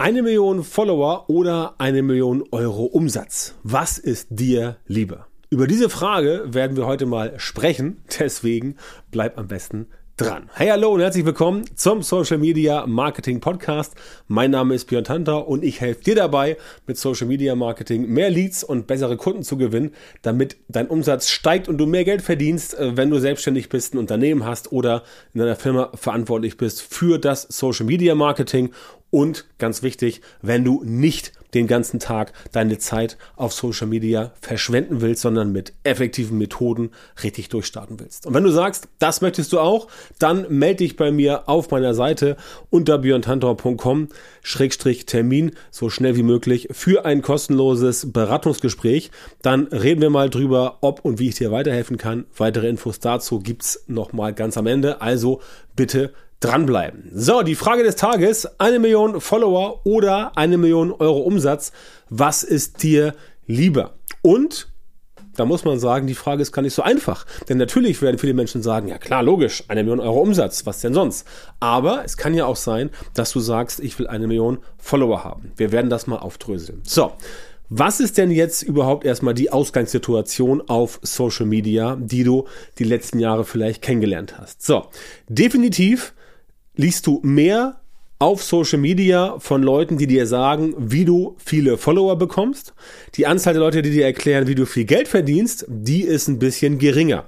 Eine Million Follower oder eine Million Euro Umsatz? Was ist dir lieber? Über diese Frage werden wir heute mal sprechen. Deswegen bleib am besten dran. Hey, hallo und herzlich willkommen zum Social Media Marketing Podcast. Mein Name ist Björn Tanter und ich helfe dir dabei, mit Social Media Marketing mehr Leads und bessere Kunden zu gewinnen, damit dein Umsatz steigt und du mehr Geld verdienst, äh, wenn du selbstständig bist, ein Unternehmen hast oder in deiner Firma verantwortlich bist für das Social Media Marketing und ganz wichtig, wenn du nicht den ganzen Tag deine Zeit auf Social Media verschwenden willst, sondern mit effektiven Methoden richtig durchstarten willst. Und wenn du sagst, das möchtest du auch, dann melde dich bei mir auf meiner Seite unter björntantor.com Schrägstrich Termin so schnell wie möglich für ein kostenloses Beratungsgespräch. Dann reden wir mal drüber, ob und wie ich dir weiterhelfen kann. Weitere Infos dazu gibt's noch mal ganz am Ende. Also bitte dranbleiben. So, die Frage des Tages, eine Million Follower oder eine Million Euro Umsatz, was ist dir lieber? Und da muss man sagen, die Frage ist gar nicht so einfach. Denn natürlich werden viele Menschen sagen, ja klar, logisch, eine Million Euro Umsatz, was denn sonst? Aber es kann ja auch sein, dass du sagst, ich will eine Million Follower haben. Wir werden das mal aufdröseln. So. Was ist denn jetzt überhaupt erstmal die Ausgangssituation auf Social Media, die du die letzten Jahre vielleicht kennengelernt hast? So, definitiv liest du mehr auf Social Media von Leuten, die dir sagen, wie du viele Follower bekommst. Die Anzahl der Leute, die dir erklären, wie du viel Geld verdienst, die ist ein bisschen geringer.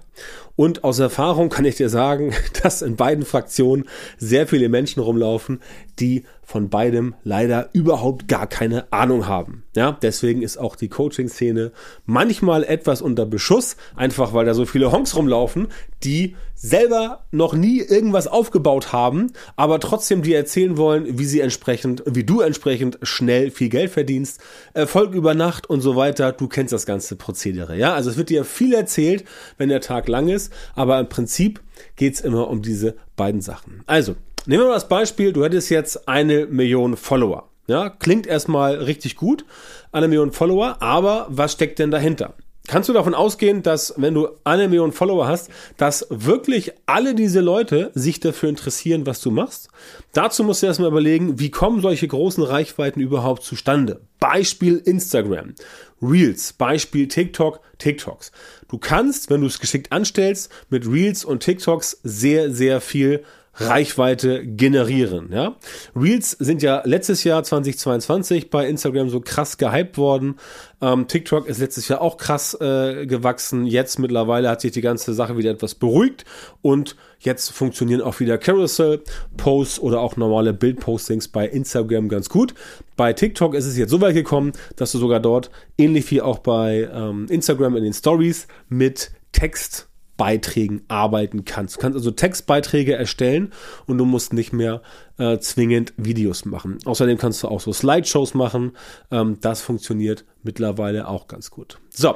Und aus Erfahrung kann ich dir sagen, dass in beiden Fraktionen sehr viele Menschen rumlaufen, die von beidem leider überhaupt gar keine Ahnung haben. Ja, deswegen ist auch die Coaching-Szene manchmal etwas unter Beschuss, einfach weil da so viele Honks rumlaufen, die selber noch nie irgendwas aufgebaut haben, aber trotzdem dir erzählen wollen, wie sie entsprechend, wie du entsprechend schnell viel Geld verdienst, Erfolg über Nacht und so weiter. Du kennst das ganze Prozedere. Ja, also es wird dir viel erzählt, wenn der Tag lang ist, aber im Prinzip geht's immer um diese beiden Sachen. Also, nehmen wir mal das Beispiel, du hättest jetzt eine Million Follower. Ja, klingt erstmal richtig gut, eine Million Follower, aber was steckt denn dahinter? Kannst du davon ausgehen, dass wenn du eine Million Follower hast, dass wirklich alle diese Leute sich dafür interessieren, was du machst? Dazu musst du erstmal überlegen, wie kommen solche großen Reichweiten überhaupt zustande? Beispiel Instagram, Reels, Beispiel TikTok, TikToks. Du kannst, wenn du es geschickt anstellst, mit Reels und TikToks sehr, sehr viel Reichweite generieren. Ja? Reels sind ja letztes Jahr 2022 bei Instagram so krass gehypt worden. Ähm, TikTok ist letztes Jahr auch krass äh, gewachsen. Jetzt mittlerweile hat sich die ganze Sache wieder etwas beruhigt und jetzt funktionieren auch wieder Carousel-Posts oder auch normale Bildpostings bei Instagram ganz gut. Bei TikTok ist es jetzt so weit gekommen, dass du sogar dort ähnlich wie auch bei ähm, Instagram in den Stories mit Text Beiträgen arbeiten kannst. Du kannst also Textbeiträge erstellen und du musst nicht mehr äh, zwingend Videos machen. Außerdem kannst du auch so Slideshows machen. Ähm, das funktioniert mittlerweile auch ganz gut. So,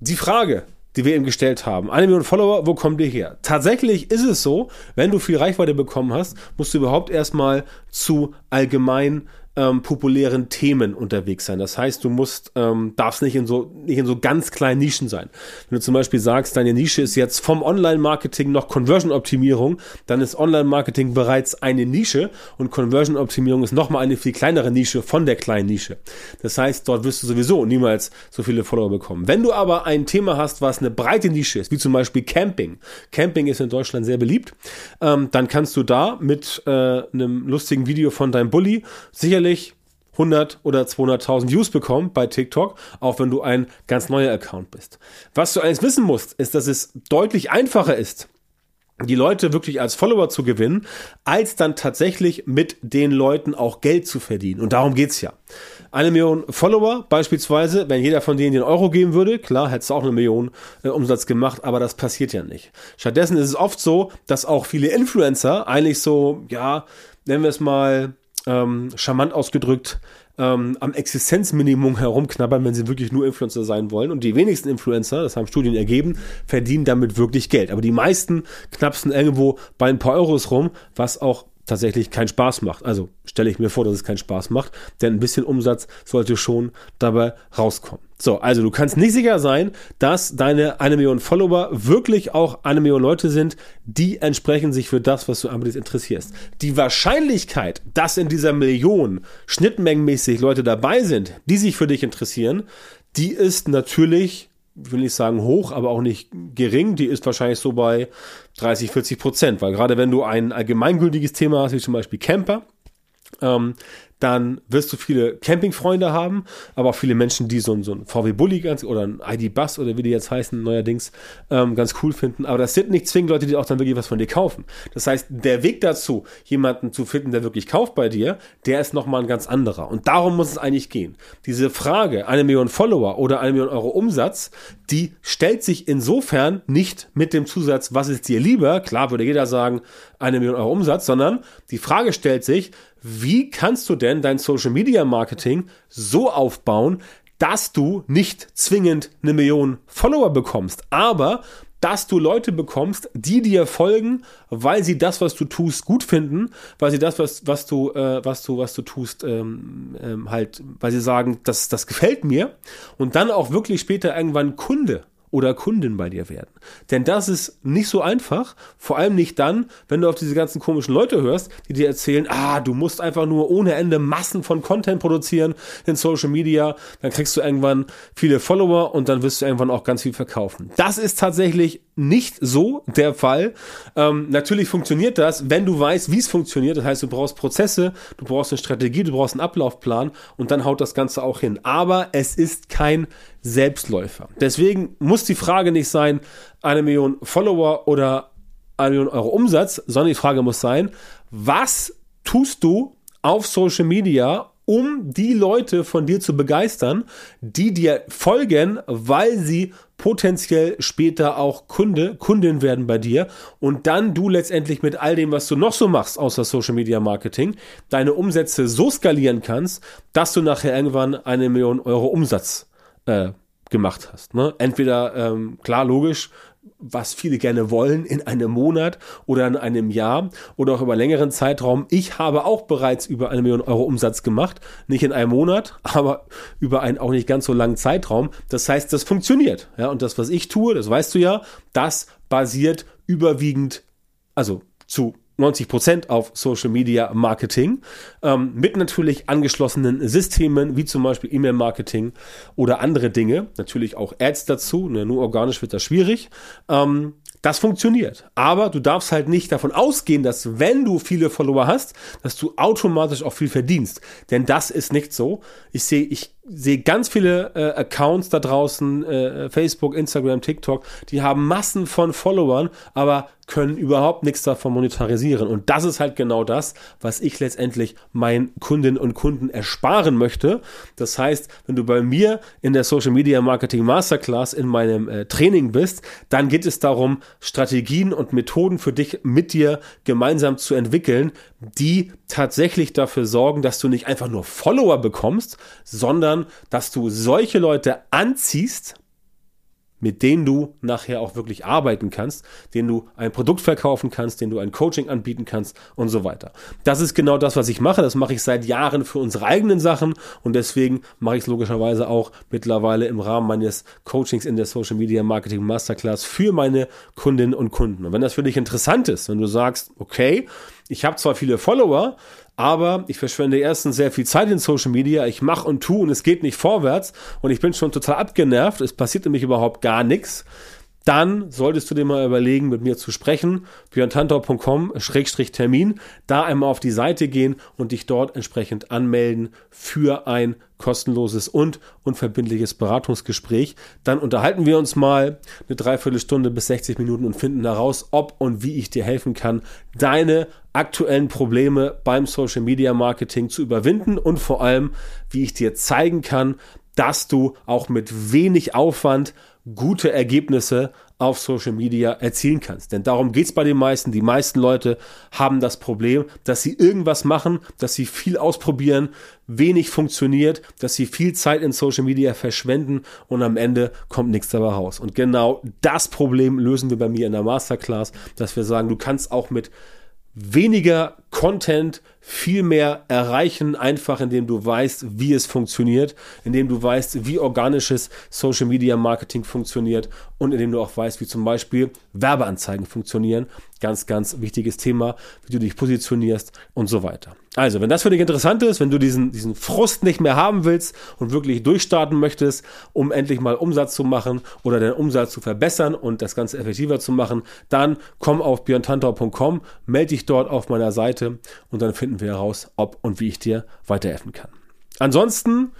die Frage, die wir eben gestellt haben. Eine Million Follower, wo kommen die her? Tatsächlich ist es so, wenn du viel Reichweite bekommen hast, musst du überhaupt erstmal zu allgemein ähm, populären Themen unterwegs sein. Das heißt, du musst, ähm, darfst nicht in so, nicht in so ganz kleinen Nischen sein. Wenn du zum Beispiel sagst, deine Nische ist jetzt vom Online-Marketing noch Conversion-Optimierung, dann ist Online-Marketing bereits eine Nische und Conversion-Optimierung ist nochmal eine viel kleinere Nische von der kleinen Nische. Das heißt, dort wirst du sowieso niemals so viele Follower bekommen. Wenn du aber ein Thema hast, was eine breite Nische ist, wie zum Beispiel Camping. Camping ist in Deutschland sehr beliebt. Ähm, dann kannst du da mit äh, einem lustigen Video von deinem Bulli sicherlich sicherlich 100 oder 200.000 Views bekommen bei TikTok, auch wenn du ein ganz neuer Account bist. Was du eines wissen musst, ist, dass es deutlich einfacher ist, die Leute wirklich als Follower zu gewinnen, als dann tatsächlich mit den Leuten auch Geld zu verdienen. Und darum geht's ja. Eine Million Follower beispielsweise, wenn jeder von denen den Euro geben würde, klar, hättest du auch eine Million äh, Umsatz gemacht, aber das passiert ja nicht. Stattdessen ist es oft so, dass auch viele Influencer eigentlich so, ja, nennen wir es mal, ähm, charmant ausgedrückt, ähm, am Existenzminimum herumknabbern, wenn sie wirklich nur Influencer sein wollen. Und die wenigsten Influencer, das haben Studien ergeben, verdienen damit wirklich Geld. Aber die meisten knapsen irgendwo bei ein paar Euros rum, was auch tatsächlich keinen Spaß macht. Also stelle ich mir vor, dass es keinen Spaß macht, denn ein bisschen Umsatz sollte schon dabei rauskommen. So, also du kannst nicht sicher sein, dass deine eine Million Follower wirklich auch eine Million Leute sind, die entsprechend sich für das, was du anbietest, interessierst. Die Wahrscheinlichkeit, dass in dieser Million schnittmengenmäßig Leute dabei sind, die sich für dich interessieren, die ist natürlich ich will nicht sagen hoch, aber auch nicht gering. Die ist wahrscheinlich so bei 30, 40 Prozent, weil gerade wenn du ein allgemeingültiges Thema hast, wie zum Beispiel Camper, ähm, dann wirst du viele Campingfreunde haben, aber auch viele Menschen, die so, so ein VW Bulli ganz oder ein ID Bus oder wie die jetzt heißen, neuerdings, ähm, ganz cool finden. Aber das sind nicht zwingend Leute, die auch dann wirklich was von dir kaufen. Das heißt, der Weg dazu, jemanden zu finden, der wirklich kauft bei dir, der ist nochmal ein ganz anderer. Und darum muss es eigentlich gehen. Diese Frage, eine Million Follower oder eine Million Euro Umsatz, die stellt sich insofern nicht mit dem Zusatz, was ist dir lieber? Klar würde jeder sagen, eine Million Euro Umsatz, sondern die Frage stellt sich, wie kannst du denn dein Social Media Marketing so aufbauen, dass du nicht zwingend eine Million Follower bekommst, aber dass du Leute bekommst, die dir folgen, weil sie das, was du tust, gut finden, weil sie das, was, was du, äh, was du, was du tust, ähm, ähm, halt, weil sie sagen, das, das gefällt mir und dann auch wirklich später irgendwann Kunde oder Kundin bei dir werden. Denn das ist nicht so einfach, vor allem nicht dann, wenn du auf diese ganzen komischen Leute hörst, die dir erzählen, ah, du musst einfach nur ohne Ende Massen von Content produzieren in Social Media, dann kriegst du irgendwann viele Follower und dann wirst du irgendwann auch ganz viel verkaufen. Das ist tatsächlich nicht so der Fall. Ähm, natürlich funktioniert das, wenn du weißt, wie es funktioniert. Das heißt, du brauchst Prozesse, du brauchst eine Strategie, du brauchst einen Ablaufplan und dann haut das Ganze auch hin. Aber es ist kein Selbstläufer. Deswegen muss die Frage nicht sein, eine Million Follower oder eine Million Euro Umsatz, sondern die Frage muss sein, was tust du auf Social Media, um die Leute von dir zu begeistern, die dir folgen, weil sie potenziell später auch Kunde, Kundin werden bei dir und dann du letztendlich mit all dem, was du noch so machst außer Social Media Marketing, deine Umsätze so skalieren kannst, dass du nachher irgendwann eine Million Euro Umsatz äh, gemacht hast. Ne? Entweder, ähm, klar, logisch, was viele gerne wollen, in einem Monat oder in einem Jahr oder auch über längeren Zeitraum. Ich habe auch bereits über eine Million Euro Umsatz gemacht. Nicht in einem Monat, aber über einen auch nicht ganz so langen Zeitraum. Das heißt, das funktioniert. Ja, und das, was ich tue, das weißt du ja, das basiert überwiegend, also zu 90 Prozent auf Social Media Marketing ähm, mit natürlich angeschlossenen Systemen wie zum Beispiel E-Mail Marketing oder andere Dinge. Natürlich auch Ads dazu. Ne, nur organisch wird das schwierig. Ähm, das funktioniert. Aber du darfst halt nicht davon ausgehen, dass wenn du viele Follower hast, dass du automatisch auch viel verdienst. Denn das ist nicht so. Ich sehe, ich sehe ganz viele äh, Accounts da draußen, äh, Facebook, Instagram, TikTok, die haben Massen von Followern, aber können überhaupt nichts davon monetarisieren. Und das ist halt genau das, was ich letztendlich meinen Kundinnen und Kunden ersparen möchte. Das heißt, wenn du bei mir in der Social Media Marketing Masterclass in meinem äh, Training bist, dann geht es darum, Strategien und Methoden für dich mit dir gemeinsam zu entwickeln, die tatsächlich dafür sorgen, dass du nicht einfach nur Follower bekommst, sondern dass du solche Leute anziehst, mit denen du nachher auch wirklich arbeiten kannst, denen du ein Produkt verkaufen kannst, denen du ein Coaching anbieten kannst und so weiter. Das ist genau das, was ich mache. Das mache ich seit Jahren für unsere eigenen Sachen und deswegen mache ich es logischerweise auch mittlerweile im Rahmen meines Coachings in der Social Media Marketing Masterclass für meine Kundinnen und Kunden. Und wenn das für dich interessant ist, wenn du sagst, okay, ich habe zwar viele Follower, aber ich verschwende erstens sehr viel Zeit in Social Media, ich mache und tue und es geht nicht vorwärts. Und ich bin schon total abgenervt, es passiert nämlich überhaupt gar nichts dann solltest du dir mal überlegen, mit mir zu sprechen. björntantor.com-termin, da einmal auf die Seite gehen und dich dort entsprechend anmelden für ein kostenloses und unverbindliches Beratungsgespräch. Dann unterhalten wir uns mal eine Dreiviertelstunde bis 60 Minuten und finden heraus, ob und wie ich dir helfen kann, deine aktuellen Probleme beim Social Media Marketing zu überwinden und vor allem, wie ich dir zeigen kann, dass du auch mit wenig Aufwand gute Ergebnisse auf Social Media erzielen kannst. Denn darum geht's bei den meisten. Die meisten Leute haben das Problem, dass sie irgendwas machen, dass sie viel ausprobieren, wenig funktioniert, dass sie viel Zeit in Social Media verschwenden und am Ende kommt nichts dabei raus. Und genau das Problem lösen wir bei mir in der Masterclass, dass wir sagen, du kannst auch mit weniger Content viel mehr erreichen, einfach indem du weißt, wie es funktioniert, indem du weißt, wie organisches Social Media Marketing funktioniert und indem du auch weißt, wie zum Beispiel Werbeanzeigen funktionieren. Ganz, ganz wichtiges Thema, wie du dich positionierst und so weiter. Also, wenn das für dich interessant ist, wenn du diesen, diesen Frust nicht mehr haben willst und wirklich durchstarten möchtest, um endlich mal Umsatz zu machen oder den Umsatz zu verbessern und das Ganze effektiver zu machen, dann komm auf björntantau.com, melde dich dort auf meiner Seite und dann finden wir heraus, ob und wie ich dir weiterhelfen kann. Ansonsten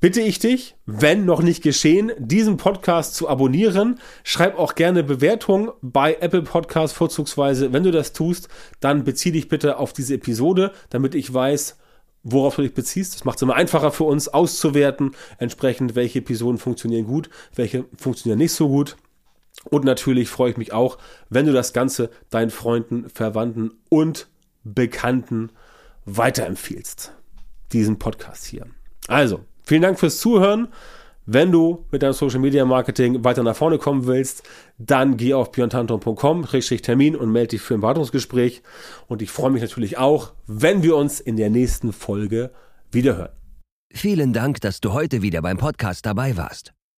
bitte ich dich, wenn noch nicht geschehen, diesen Podcast zu abonnieren. Schreib auch gerne Bewertungen bei Apple Podcast vorzugsweise. Wenn du das tust, dann bezieh dich bitte auf diese Episode, damit ich weiß, worauf du dich beziehst. Das macht es immer einfacher für uns auszuwerten, entsprechend, welche Episoden funktionieren gut, welche funktionieren nicht so gut. Und natürlich freue ich mich auch, wenn du das Ganze deinen Freunden, Verwandten und Bekannten weiterempfiehlst. Diesen Podcast hier. Also, vielen Dank fürs Zuhören. Wenn du mit deinem Social Media Marketing weiter nach vorne kommen willst, dann geh auf björntanton.com, Termin und melde dich für ein Wartungsgespräch. Und ich freue mich natürlich auch, wenn wir uns in der nächsten Folge wiederhören. Vielen Dank, dass du heute wieder beim Podcast dabei warst.